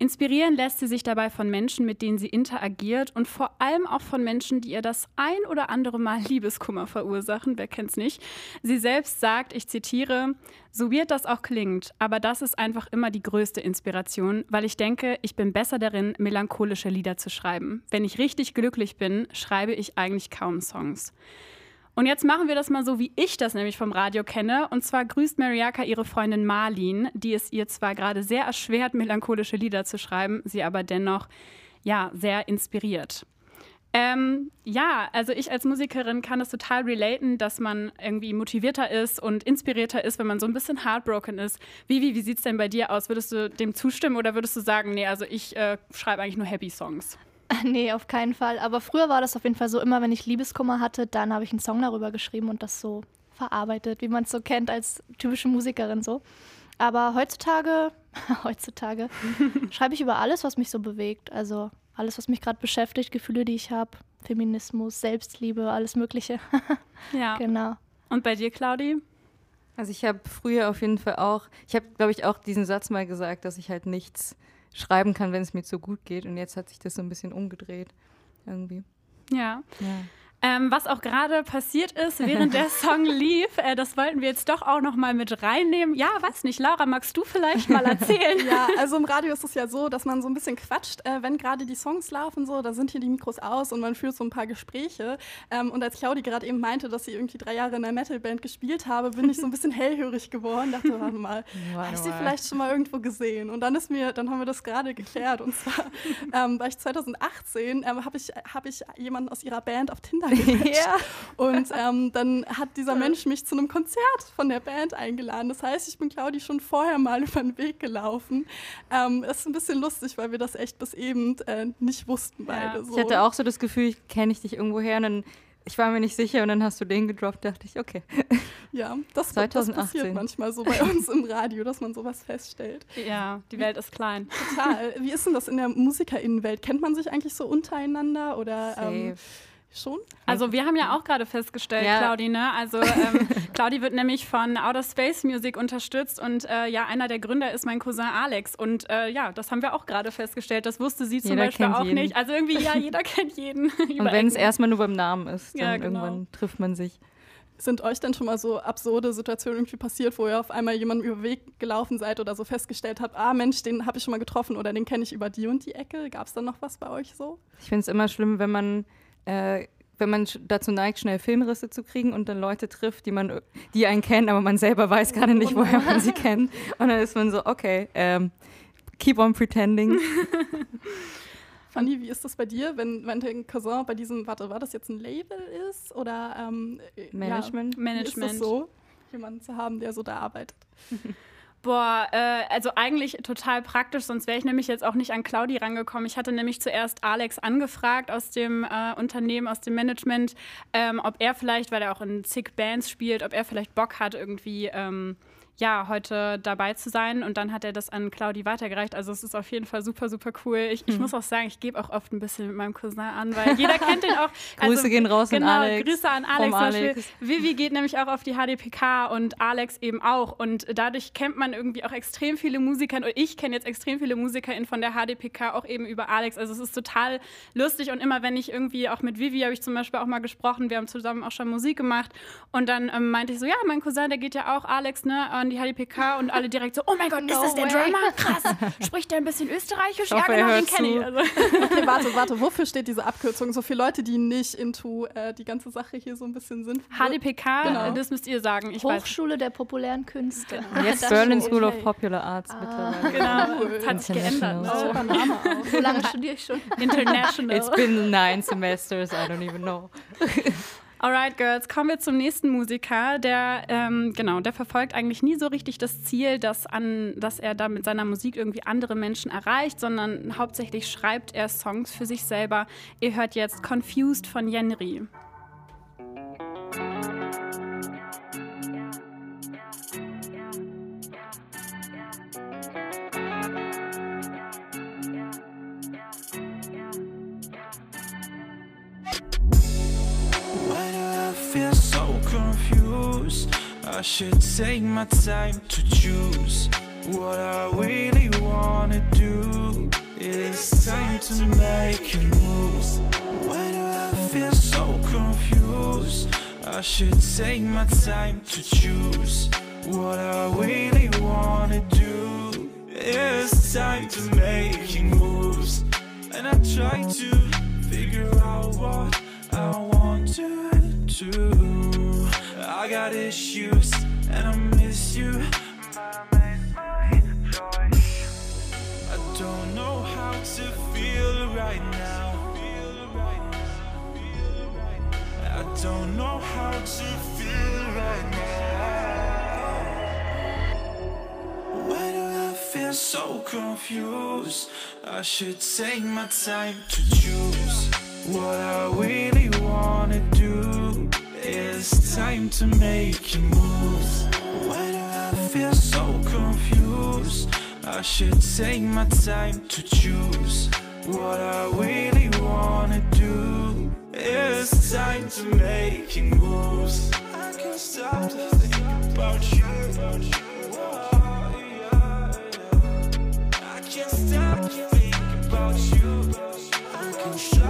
Inspirieren lässt sie sich dabei von Menschen, mit denen sie interagiert und vor allem auch von Menschen, die ihr das ein oder andere Mal Liebeskummer verursachen. Wer kennt's nicht? Sie selbst sagt, ich zitiere, so weird das auch klingt, aber das ist einfach immer die größte Inspiration, weil ich denke, ich bin besser darin, melancholische Lieder zu schreiben. Wenn ich richtig glücklich bin, schreibe ich eigentlich kaum Songs. Und jetzt machen wir das mal so, wie ich das nämlich vom Radio kenne. Und zwar grüßt Mariaka ihre Freundin Marlin, die es ihr zwar gerade sehr erschwert, melancholische Lieder zu schreiben, sie aber dennoch ja sehr inspiriert. Ähm, ja, also ich als Musikerin kann das total relaten, dass man irgendwie motivierter ist und inspirierter ist, wenn man so ein bisschen heartbroken ist. Vivi, wie es denn bei dir aus? Würdest du dem zustimmen oder würdest du sagen, nee, also ich äh, schreibe eigentlich nur Happy Songs? <laughs> Nee, auf keinen Fall. Aber früher war das auf jeden Fall so, immer wenn ich Liebeskummer hatte, dann habe ich einen Song darüber geschrieben und das so verarbeitet, wie man es so kennt als typische Musikerin so. Aber heutzutage <laughs> heutzutage, <laughs> schreibe ich über alles, was mich so bewegt. Also alles, was mich gerade beschäftigt, Gefühle, die ich habe, Feminismus, Selbstliebe, alles Mögliche. Ja. genau. Und bei dir, Claudi? Also ich habe früher auf jeden Fall auch, ich habe, glaube ich, auch diesen Satz mal gesagt, dass ich halt nichts schreiben kann, wenn es mir zu gut geht. Und jetzt hat sich das so ein bisschen umgedreht irgendwie. Ja. Ja. Ähm, was auch gerade passiert ist, während der <laughs> Song lief, äh, das wollten wir jetzt doch auch noch mal mit reinnehmen. Ja, weiß nicht, Laura, magst du vielleicht mal <laughs> erzählen? Ja, also im Radio ist es ja so, dass man so ein bisschen quatscht, äh, wenn gerade die Songs laufen, so, da sind hier die Mikros aus und man führt so ein paar Gespräche. Ähm, und als Claudi gerade eben meinte, dass sie irgendwie drei Jahre in einer Metalband gespielt habe, bin ich so ein bisschen <laughs> hellhörig geworden. Dachte, warte mal, habe ich sie vielleicht schon mal irgendwo gesehen? Und dann ist mir, dann haben wir das gerade geklärt. Und zwar ähm, war ich 2018, ähm, habe ich, hab ich jemanden aus ihrer Band auf Tinder. <laughs> Ja. Und ähm, dann hat dieser Mensch mich zu einem Konzert von der Band eingeladen. Das heißt, ich bin Claudi schon vorher mal <laughs> über den Weg gelaufen. Ähm, ist ein bisschen lustig, weil wir das echt bis eben äh, nicht wussten beide. Ja. So. Ich hatte auch so das Gefühl, ich kenne ich dich irgendwo her und dann, ich war mir nicht sicher und dann hast du den gedroppt, dachte ich, okay. <laughs> ja, das, das 2018. passiert manchmal so bei uns im Radio, dass man sowas feststellt. Ja, die Welt ist klein. Total. Wie ist denn das in der MusikerInnenwelt? Kennt man sich eigentlich so untereinander oder ähm, Safe. Schon? Also wir haben ja auch gerade festgestellt, Ja. Claudi, ne? Also <laughs> ähm, Claudi wird nämlich von Outer Space Music unterstützt und äh, ja, einer der Gründer ist mein Cousin Alex. Und äh, ja, das haben wir auch gerade festgestellt. Das wusste sie zum Jeder Beispiel auch jeden. nicht. Also irgendwie, ja, jeder <laughs> kennt jeden. <laughs> Und wenn es erstmal nur beim Namen ist, dann Ja, genau. irgendwann trifft man sich. Sind euch denn schon mal so absurde Situationen irgendwie passiert, wo ihr auf einmal jemandem über den Weg gelaufen seid oder so festgestellt habt, ah Mensch, den habe ich schon mal getroffen oder den kenne ich über die und die Ecke? Gab es da noch was bei euch so? Ich finde es immer schlimm, wenn man, äh, wenn man dazu neigt, schnell Filmrisse zu kriegen und dann Leute trifft, die man, die einen kennen, aber man selber weiß gerade nicht, Oh woher man sie kennt. Und dann ist man so, okay, ähm, keep on pretending. <laughs> <laughs> Fanny, wie ist das bei dir, wenn, wenn dein Cousin bei diesem, warte, war das jetzt ein Label ist oder ähm, äh, Management. Ja, Management. Ist das so, jemanden zu haben, der so da arbeitet? <laughs> Boah, äh, also eigentlich total praktisch, sonst wäre ich nämlich jetzt auch nicht an Claudi rangekommen. Ich hatte nämlich zuerst Alex angefragt aus dem äh, Unternehmen, aus dem Management, ähm, ob er vielleicht, weil er auch in zig Bands spielt, ob er vielleicht Bock hat, irgendwie ähm, ja, heute dabei zu sein. Und dann hat er das an Claudi weitergereicht. Also es ist auf jeden Fall super, super cool. Ich, ich muss auch sagen, ich gebe auch oft ein bisschen mit meinem Cousin an, weil jeder <laughs> kennt den auch. Grüße gehen raus an genau, Alex. Grüße an Alex. Alex. Vivi geht nämlich auch auf die HDPK und Alex eben auch. Und dadurch kennt man irgendwie auch extrem viele Musiker. Und ich kenne jetzt extrem viele MusikerInnen von der HDPK auch eben über Alex. Also es ist total lustig. Und immer wenn ich irgendwie auch mit Vivi habe ich zum Beispiel auch mal gesprochen. Wir haben zusammen auch schon Musik gemacht. Und dann ähm, meinte ich so, ja, mein Cousin, der geht ja auch, Alex, ne, an die HDPK. Und alle direkt so, oh mein Gott, ist No das der way. Drummer? Krass. Spricht der ein bisschen österreichisch? Ich hoffe, ja, genau, den kenne ich. Also, Okay, warte, warte, wofür steht diese Abkürzung? So für Leute, die nicht into äh, die ganze Sache hier so ein bisschen sind. HDPK, Genau. äh, das müsst ihr sagen. Ich weiß. Hochschule der populären Künste. Jetzt Das Berlin. School okay. of Popular Arts mittlerweile. Genau, es hat sich geändert. Auch. So lange studiere ich schon. International. It's been nine semesters, I don't even know. Alright, Girls, kommen wir zum nächsten Musiker. Der, ähm, genau, der verfolgt eigentlich nie so richtig das Ziel, dass, an, dass er da mit seiner Musik irgendwie andere Menschen erreicht, sondern hauptsächlich schreibt er Songs für sich selber. Ihr hört jetzt Confused von Jenry. I should take my time to choose what I really wanna do. It's time to make a move. Why do I feel so confused? I should take my time to choose what I really wanna do. It's time to make moves, and I try to figure out what I want to do. I got issues and I miss you. But I made my choice. I don't know how to feel right now. I don't know how to feel right now. Why do I feel so confused? I should take my time to choose what I really wanna do. It's time to make a move. Why do I feel so confused? I should take my time to choose what I really wanna do. It's time to making moves. I can't stop to think about you. I can't stop to think about you. I can't stop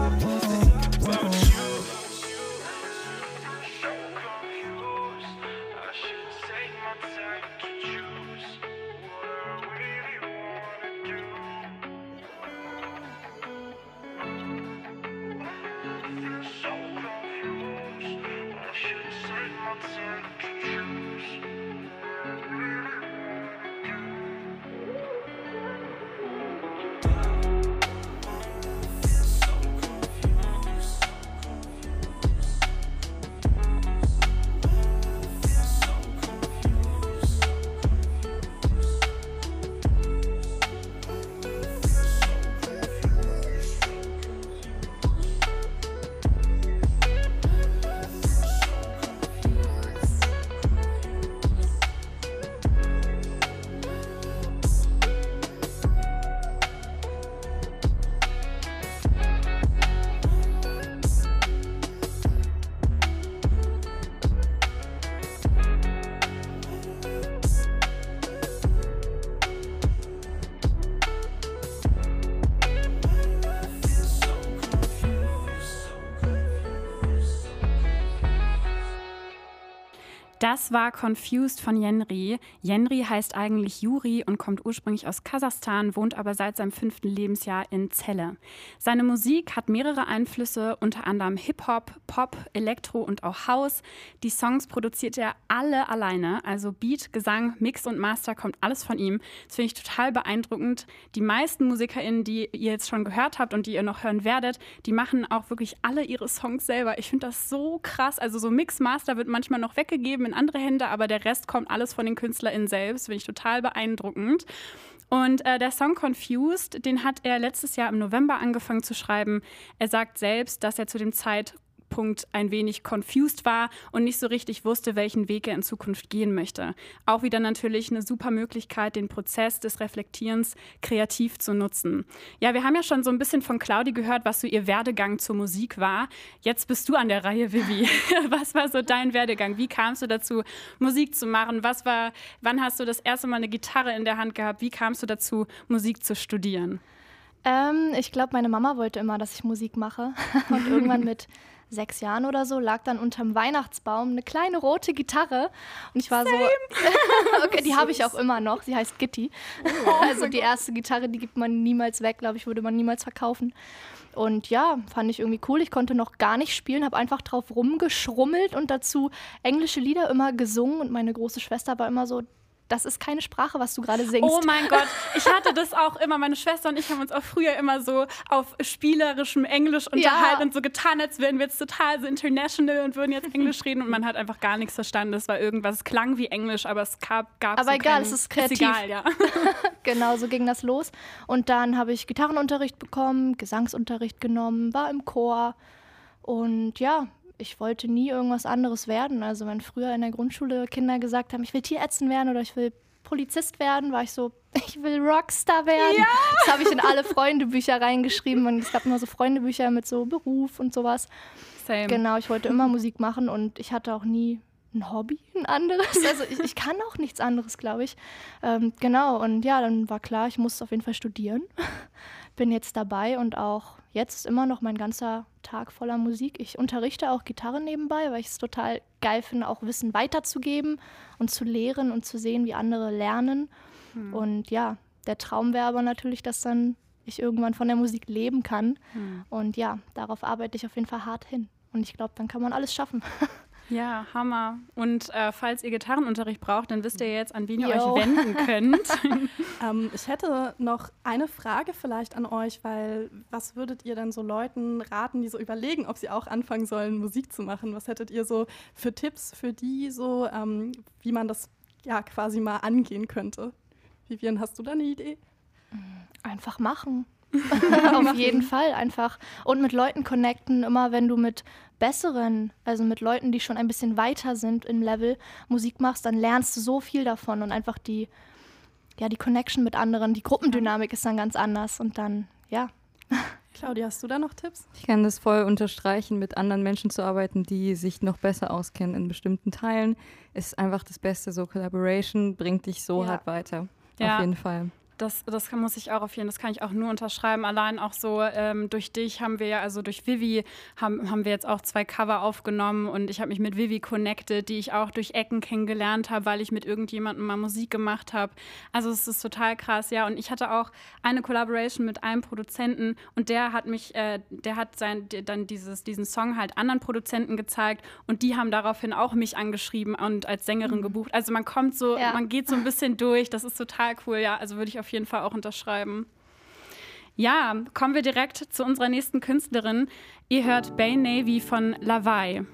Das war Confused von Jenri. Jenri heißt eigentlich Juri und kommt ursprünglich aus Kasachstan, wohnt aber seit seinem fünften Lebensjahr in Celle. Seine Musik hat mehrere Einflüsse, unter anderem Hip-Hop, Pop, Elektro und auch House. Die Songs produziert er alle alleine, also Beat, Gesang, Mix und Master kommt alles von ihm. Das finde ich total beeindruckend. Die meisten MusikerInnen, die ihr jetzt schon gehört habt und die ihr noch hören werdet, die machen auch wirklich alle ihre Songs selber. Ich finde das so krass. Also so Mix, Master wird manchmal noch weggegeben in andere Hände, aber der Rest kommt alles von den KünstlerInnen selbst. Finde ich total beeindruckend. Und äh, der Song Confused, den hat er letztes Jahr im November angefangen zu schreiben. Er sagt selbst, dass er zu dem Zeitpunkt ein wenig confused war und nicht so richtig wusste, welchen Weg er in Zukunft gehen möchte. Auch wieder natürlich eine super Möglichkeit, den Prozess des Reflektierens kreativ zu nutzen. Ja, wir haben ja schon so ein bisschen von Claudi gehört, was so ihr Werdegang zur Musik war. Jetzt bist du an der Reihe, Vivi. <laughs> Was war so dein Werdegang? Wie kamst du dazu, Musik zu machen? Was war, wann hast du das erste Mal eine Gitarre in der Hand gehabt? Wie kamst du dazu, Musik zu studieren? Ähm, ich glaube, meine Mama wollte immer, dass ich Musik mache. <laughs> Und irgendwann mit sechs Jahren oder so lag dann unterm Weihnachtsbaum eine kleine rote Gitarre. Und ich war so. <laughs> okay, die habe ich auch immer noch. Sie heißt Gitti. also die erste Gitarre, die gibt man niemals weg, glaube ich, würde man niemals verkaufen. Und ja, fand ich irgendwie cool. Ich konnte noch gar nicht spielen, habe einfach drauf rumgeschrummelt und dazu englische Lieder immer gesungen. Und meine große Schwester war immer so, das ist keine Sprache, was du gerade singst. Oh mein Gott, ich hatte das auch immer. Meine Schwester und ich haben uns auch früher immer so auf spielerischem Englisch unterhalten Ja. und so getan, als wären wir jetzt total so international und würden jetzt Englisch <laughs> reden und man hat einfach gar nichts verstanden. Es war irgendwas, es klang wie Englisch, aber es gab, gab Aber so egal, keinen- es ist kreativ. egal, ja. <laughs> Genau, so ging das los. Und dann habe ich Gitarrenunterricht bekommen, Gesangsunterricht genommen, war im Chor. Und ja, ich wollte nie irgendwas anderes werden. Also wenn früher in der Grundschule Kinder gesagt haben, ich will Tierärztin werden oder ich will Polizist werden, war ich so, <laughs> ich will Rockstar werden. Das habe ich in alle Freundebücher reingeschrieben und es gab immer so Freundebücher mit so Beruf und sowas. Same. Genau, ich wollte immer Musik machen und ich hatte auch nie ein Hobby, ein anderes. Also ich, ich kann auch nichts anderes, glaube ich. Ähm, genau, und ja, dann war klar, ich muss auf jeden Fall studieren. Bin jetzt dabei und auch jetzt ist immer noch mein ganzer Tag voller Musik. Ich unterrichte auch Gitarre nebenbei, weil ich es total geil finde, auch Wissen weiterzugeben und zu lehren und zu sehen, wie andere lernen. Und ja, der Traum wäre aber natürlich, dass dann ich irgendwann von der Musik leben kann. Und ja, darauf arbeite ich auf jeden Fall hart hin. Und ich glaube, dann kann man alles schaffen. <laughs> Ja, Hammer. Und äh, falls ihr Gitarrenunterricht braucht, dann wisst ihr jetzt, an wen ihr Jo. euch wenden könnt. <laughs> <laughs> Ähm, ich hätte noch eine Frage vielleicht an euch, weil was würdet ihr denn so Leuten raten, die so überlegen, ob sie auch anfangen sollen, Musik zu machen? Was hättet ihr so für Tipps für die, so ähm, wie man das ja quasi mal angehen könnte? Vivian, hast du da eine Idee? Einfach machen. <laughs> Auf jeden Fall einfach. Und mit Leuten connecten, immer wenn du mit besseren, also mit Leuten, die schon ein bisschen weiter sind im Level, Musik machst, dann lernst du so viel davon und einfach die, ja, die Connection mit anderen, die Gruppendynamik ist dann ganz anders und dann, ja. <laughs> Claudia, hast du da noch Tipps? Ich kann das voll unterstreichen, mit anderen Menschen zu arbeiten, die sich noch besser auskennen in bestimmten Teilen. Ist einfach das Beste. So Collaboration bringt dich so Ja. hart weiter. Ja. Auf jeden Fall. Das, das muss ich auch auf jeden das kann ich auch nur unterschreiben. Allein auch so ähm, durch dich haben wir ja, also durch Vivi haben, haben wir jetzt auch zwei Cover aufgenommen und ich habe mich mit Vivi connected, die ich auch durch Ecken kennengelernt habe, weil ich mit irgendjemandem mal Musik gemacht habe. Also es ist total krass, ja. Und ich hatte auch eine Collaboration mit einem Produzenten und der hat mich, äh, der hat sein, dann dieses, diesen Song halt anderen Produzenten gezeigt und die haben daraufhin auch mich angeschrieben und als Sängerin gebucht. Also man kommt so, Ja. man geht so ein bisschen durch. Das ist total cool, ja. Also würde ich auf jeden Fall auch unterschreiben. Ja, kommen wir direkt zu unserer nächsten Künstlerin. Ihr hört Bay Navy von Lavai.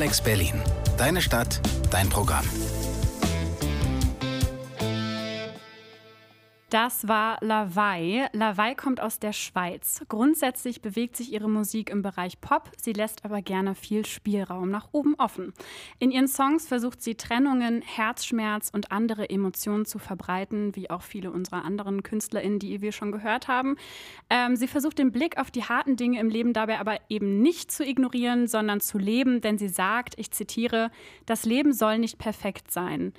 Alex Berlin. Deine Stadt, dein Programm. Das war Lavai. Lavai kommt aus der Schweiz. Grundsätzlich bewegt sich ihre Musik im Bereich Pop, sie lässt aber gerne viel Spielraum nach oben offen. In ihren Songs versucht sie Trennungen, Herzschmerz und andere Emotionen zu verbreiten, wie auch viele unserer anderen KünstlerInnen, die wir schon gehört haben. Ähm, sie versucht den Blick auf die harten Dinge im Leben dabei aber eben nicht zu ignorieren, sondern zu leben, denn sie sagt, ich zitiere, das Leben soll nicht perfekt sein.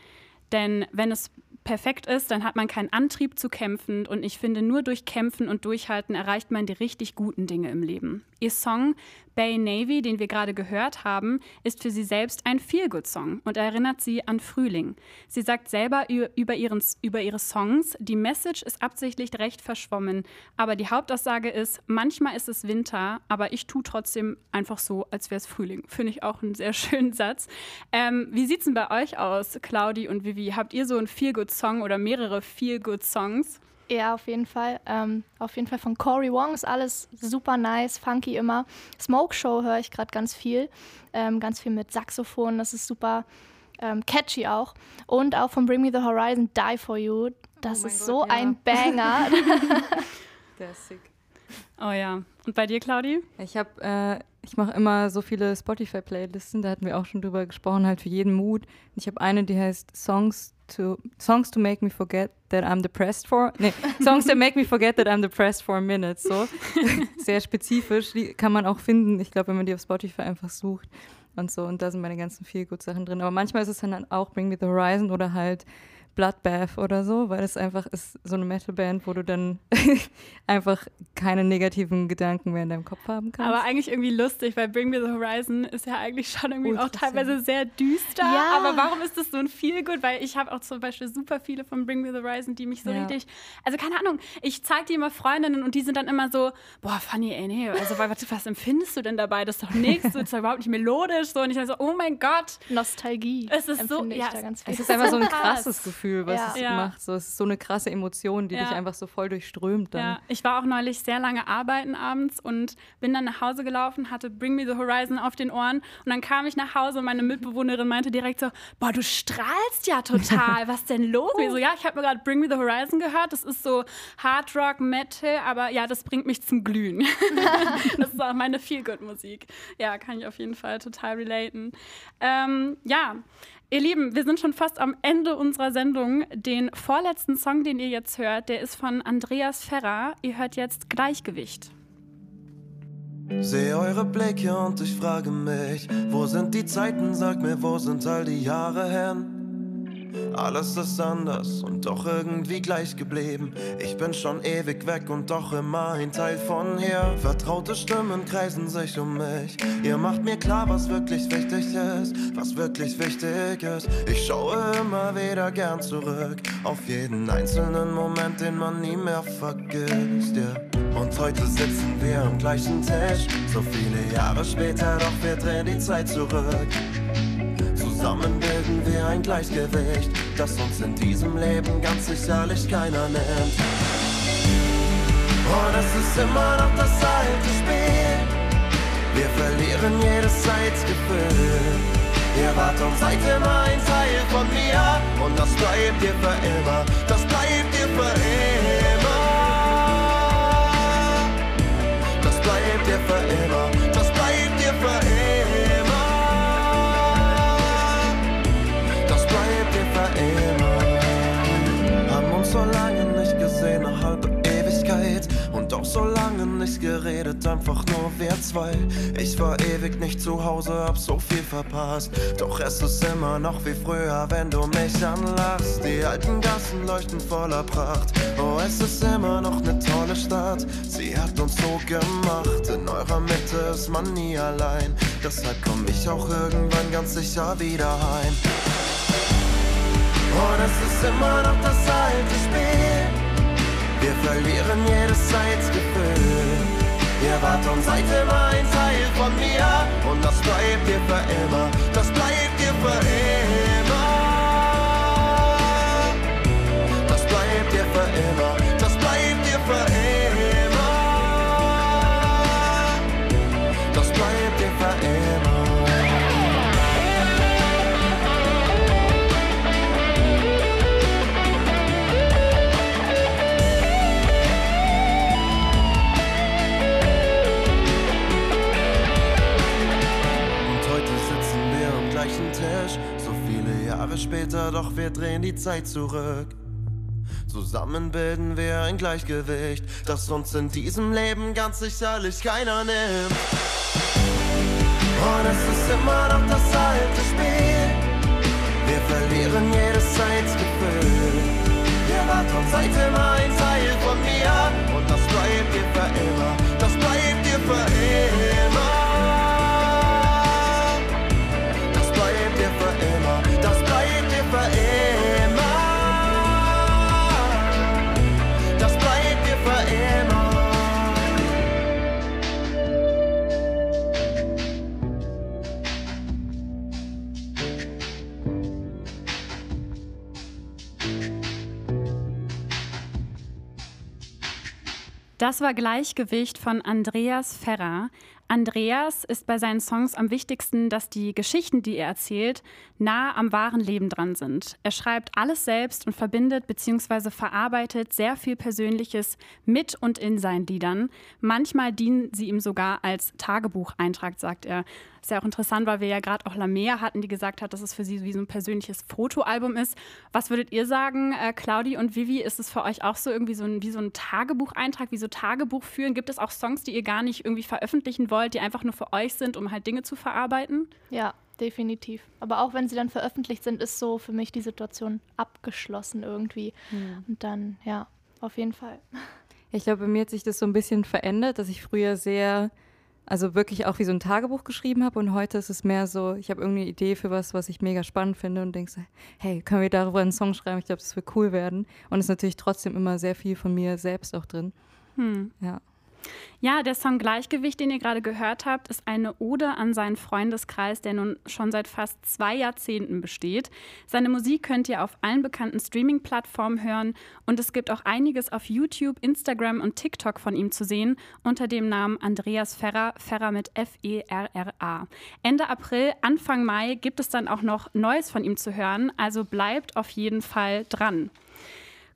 Denn wenn es perfekt ist, dann hat man keinen Antrieb zu kämpfen. Und ich finde, nur durch Kämpfen und Durchhalten erreicht man die richtig guten Dinge im Leben. Ihr Song Bay Navy, den wir gerade gehört haben, ist für sie selbst ein Feel-Good-Song und erinnert sie an Frühling. Sie sagt selber über, ihren, über ihre Songs, die Message ist absichtlich recht verschwommen, aber die Hauptaussage ist, manchmal ist es Winter, aber ich tue trotzdem einfach so, als wäre es Frühling. Finde ich auch einen sehr schönen Satz. Ähm, wie sieht es denn bei euch aus, Claudi und Vivi? Habt ihr so einen Feel-Good-Song oder mehrere Feel-Good-Songs? Ja, auf jeden Fall. Ähm, auf jeden Fall von Cory Wong ist alles super nice, funky immer. Smoke Show höre ich gerade ganz viel. Ähm, ganz viel mit Saxophon, das ist super ähm, catchy auch. Und auch von Bring Me the Horizon, Die for You. Das Oh ist Gott, so ja. ein Banger. <laughs> Der ist sick. Oh ja. Und bei dir, Claudi? Ich habe, äh, ich mache immer so viele Spotify-Playlisten, da hatten wir auch schon drüber gesprochen, halt für jeden Mood. Ich habe eine, die heißt Songs to Songs to make me forget that I'm depressed for. Nee, Songs that make me forget that I'm depressed for a minute. So <laughs> sehr spezifisch. Die kann man auch finden. Ich glaube, wenn man die auf Spotify einfach sucht und so. Und da sind meine ganzen viel gut Sachen drin. Aber manchmal ist es dann auch Bring Me the Horizon oder halt Bloodbath oder so, weil es einfach ist so eine Metalband, wo du dann <laughs> einfach keine negativen Gedanken mehr in deinem Kopf haben kannst. Aber eigentlich irgendwie lustig, weil Bring Me the Horizon ist ja eigentlich schon irgendwie auch teilweise sehr düster. Ja. Aber warum ist das so ein gut? Weil ich habe auch zum Beispiel super viele von Bring Me the Horizon, die mich so Ja. richtig, also keine Ahnung, ich zeige die immer Freundinnen und die sind dann immer so, boah, Fanny, ey, nee, also was, was empfindest du denn dabei? Das ist doch nichts, das ist doch überhaupt nicht melodisch. So. Und ich dann so, oh mein Gott. Nostalgie. Es ist so- ja, ich da ganz viel. Es ist einfach so ein <laughs> krass. krasses Gefühl, was Ja. es Ja. macht. So, es ist so eine krasse Emotion, die Ja. dich einfach so voll durchströmt dann. Ja, ich war auch neulich sehr lange arbeiten abends und bin dann nach Hause gelaufen, hatte Bring Me the Horizon auf den Ohren und dann kam ich nach Hause und meine Mitbewohnerin meinte direkt so, boah, du strahlst ja total, was denn los? Ich so, ja, ich habe mir gerade Bring Me the Horizon gehört, das ist so Hard Rock, Metal, aber ja, das bringt mich zum Glühen. <laughs> das ist auch meine Feel-Good-Musik. Ja, kann ich auf jeden Fall total relaten. Ähm, ja, Ihr Lieben, wir sind schon fast am Ende unserer Sendung. Den vorletzten Song, den ihr jetzt hört, der ist von Andreas Ferrer. Ihr hört jetzt Gleichgewicht. Seh eure Blicke und ich frage mich, wo sind die Zeiten? Sag mir, wo sind all die Jahre hin? Alles ist anders und doch irgendwie gleich geblieben. Ich bin schon ewig weg und doch immer ein Teil von hier. Vertraute Stimmen kreisen sich um mich. Ihr macht mir klar, was wirklich wichtig ist, was wirklich wichtig ist. Ich schaue immer wieder gern zurück auf jeden einzelnen Moment, den man nie mehr vergisst. Yeah. Und heute sitzen wir am gleichen Tisch, so viele Jahre später, doch wir drehen die Zeit zurück. Zusammen bilden wir ein Gleichgewicht, das uns in diesem Leben ganz sicherlich keiner nimmt. Und es ist immer noch das alte Spiel. Wir verlieren jedes Zeitgefühl. Ihr wart und seid immer ein Teil von mir. Und das bleibt ihr für immer. Das bleibt ihr für immer. Das bleibt ihr für immer. Das bleibt ihr für immer. Immer. Haben uns so lange nicht gesehen, eine halbe Ewigkeit. Und auch so lange nicht geredet, einfach nur wir zwei. Ich war ewig nicht zu Hause, hab so viel verpasst. Doch es ist immer noch wie früher, wenn du mich anlachst. Die alten Gassen leuchten voller Pracht. Oh, es ist immer noch eine tolle Stadt. Sie hat uns so gemacht. In eurer Mitte ist man nie allein. Deshalb komm ich auch irgendwann ganz sicher wieder heim. Und es ist immer noch das alte Spiel. Wir verlieren jedes Zeitgefühl. Ihr wart und seid immer ein Teil von mir. Und das bleibt ihr für immer. Das bleibt ihr für immer. Später, doch wir drehen die Zeit zurück. Zusammen bilden wir ein Gleichgewicht, das uns in diesem Leben ganz sicherlich keiner nimmt. Und es ist immer noch das alte Spiel. Wir verlieren jedes Zeitgefühl. Ihr wart und seid immer ein Teil von mir. Und das bleibt ihr für immer. Das Das war Gleichgewicht von Andreas Ferrer. Andreas ist bei seinen Songs am wichtigsten, dass die Geschichten, die er erzählt, nah am wahren Leben dran sind. Er schreibt alles selbst und verbindet bzw. verarbeitet sehr viel Persönliches mit und in seinen Liedern. Manchmal dienen sie ihm sogar als Tagebucheintrag, sagt er. Ist ja auch interessant, weil wir ja gerade auch Lamea hatten, die gesagt hat, dass es für sie wie so ein persönliches Fotoalbum ist. Was würdet ihr sagen, äh, Claudi und Vivi? Ist es für euch auch so irgendwie so ein, wie so ein Tagebucheintrag, wie so Tagebuch führen? Gibt es auch Songs, die ihr gar nicht irgendwie veröffentlichen wollt, die einfach nur für euch sind, um halt Dinge zu verarbeiten? Ja, definitiv. Aber auch wenn sie dann veröffentlicht sind, ist so für mich die Situation abgeschlossen irgendwie. Hm. Und dann, ja, auf jeden Fall. Ich glaube, bei mir hat sich das so ein bisschen verändert, dass ich früher sehr, also wirklich auch wie so ein Tagebuch geschrieben habe und heute ist es mehr so, ich habe irgendeine Idee für was, was ich mega spannend finde und denke so, hey, können wir darüber einen Song schreiben? Ich glaube, das wird cool werden. Und es ist natürlich trotzdem immer sehr viel von mir selbst auch drin. Hm. Ja. Ja, der Song Gleichgewicht, den ihr gerade gehört habt, ist eine Ode an seinen Freundeskreis, der nun schon seit fast zwei Jahrzehnten besteht. Seine Musik könnt ihr auf allen bekannten Streaming-Plattformen hören und es gibt auch einiges auf YouTube, Instagram und TikTok von ihm zu sehen unter dem Namen Andreas Ferrer, Ferrer mit F-E-R-R-A. Ende April, Anfang Mai gibt es dann auch noch Neues von ihm zu hören, also bleibt auf jeden Fall dran.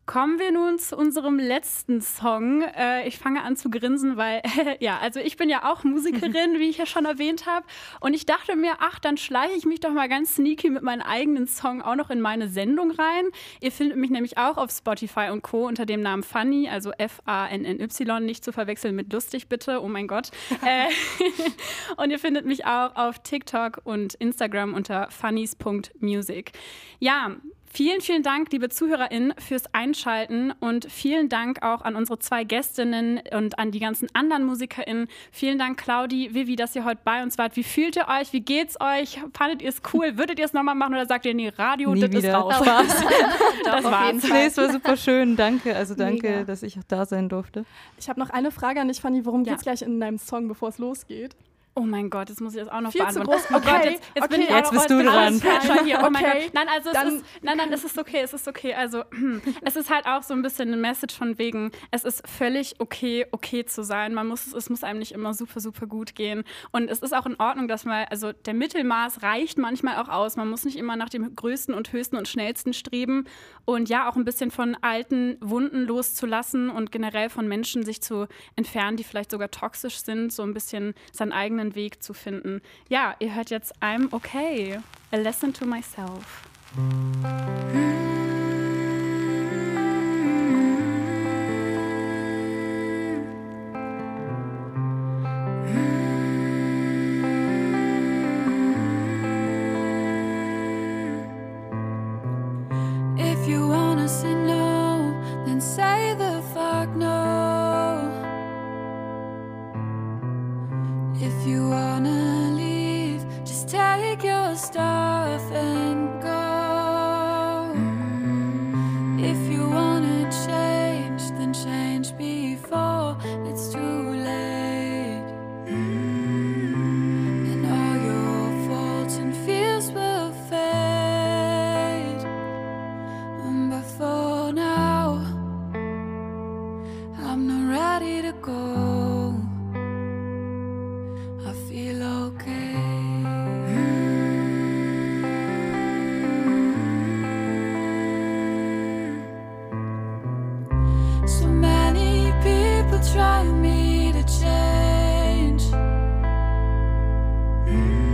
Kommen wir nun zu unserem letzten Song. Äh, ich fange an zu grinsen, weil, <laughs> ja, also ich bin ja auch Musikerin, <laughs> wie ich ja schon erwähnt habe. Und ich dachte mir, ach, dann schleiche ich mich doch mal ganz sneaky mit meinem eigenen Song auch noch in meine Sendung rein. Ihr findet mich nämlich auch auf Spotify und Co. unter dem Namen Funny, also F-A-N-N-Y, nicht zu verwechseln mit lustig bitte, oh mein Gott. <laughs> äh, und ihr findet mich auch auf TikTok und Instagram unter funnies.music. Ja, Vielen, vielen Dank, liebe ZuhörerInnen, fürs Einschalten und vielen Dank auch an unsere zwei Gästinnen und an die ganzen anderen MusikerInnen. Vielen Dank, Claudi, Vivi, dass ihr heute bei uns wart. Wie fühlt ihr euch? Wie geht's euch? Fandet ihr es cool? Würdet ihr es nochmal machen oder sagt ihr, nee, Radio, Nie das ist wieder. raus? <laughs> Spaß. <laughs> das war's. jeden Fall. Nee, es war super schön. Danke. Also danke, Mega. dass ich auch da sein durfte. Ich habe noch eine Frage an dich, Fanny. Worum Ja. geht's gleich in deinem Song, bevor es losgeht? Oh mein Gott, jetzt muss ich das auch noch Viel zu beantworten. groß. Oh Gott, Okay, jetzt, jetzt bin okay. ich Jetzt bist du dran. hier. Oh mein Okay, Gott. Nein, also es dann- ist, nein, nein, es ist okay, es ist okay. Also <clears throat> es ist halt auch so ein bisschen eine Message von wegen, es ist völlig okay, okay zu sein. Man muss, es muss einem nicht immer super, super gut gehen. Und es ist auch in Ordnung, dass man, also der Mittelmaß reicht manchmal auch aus. Man muss nicht immer nach dem größten und höchsten und schnellsten streben. Und ja, auch ein bisschen von alten Wunden loszulassen und generell von Menschen sich zu entfernen, die vielleicht sogar toxisch sind, so ein bisschen seinen eigenen Weg zu finden. Ja, ihr hört jetzt I'm okay. A lesson to myself. So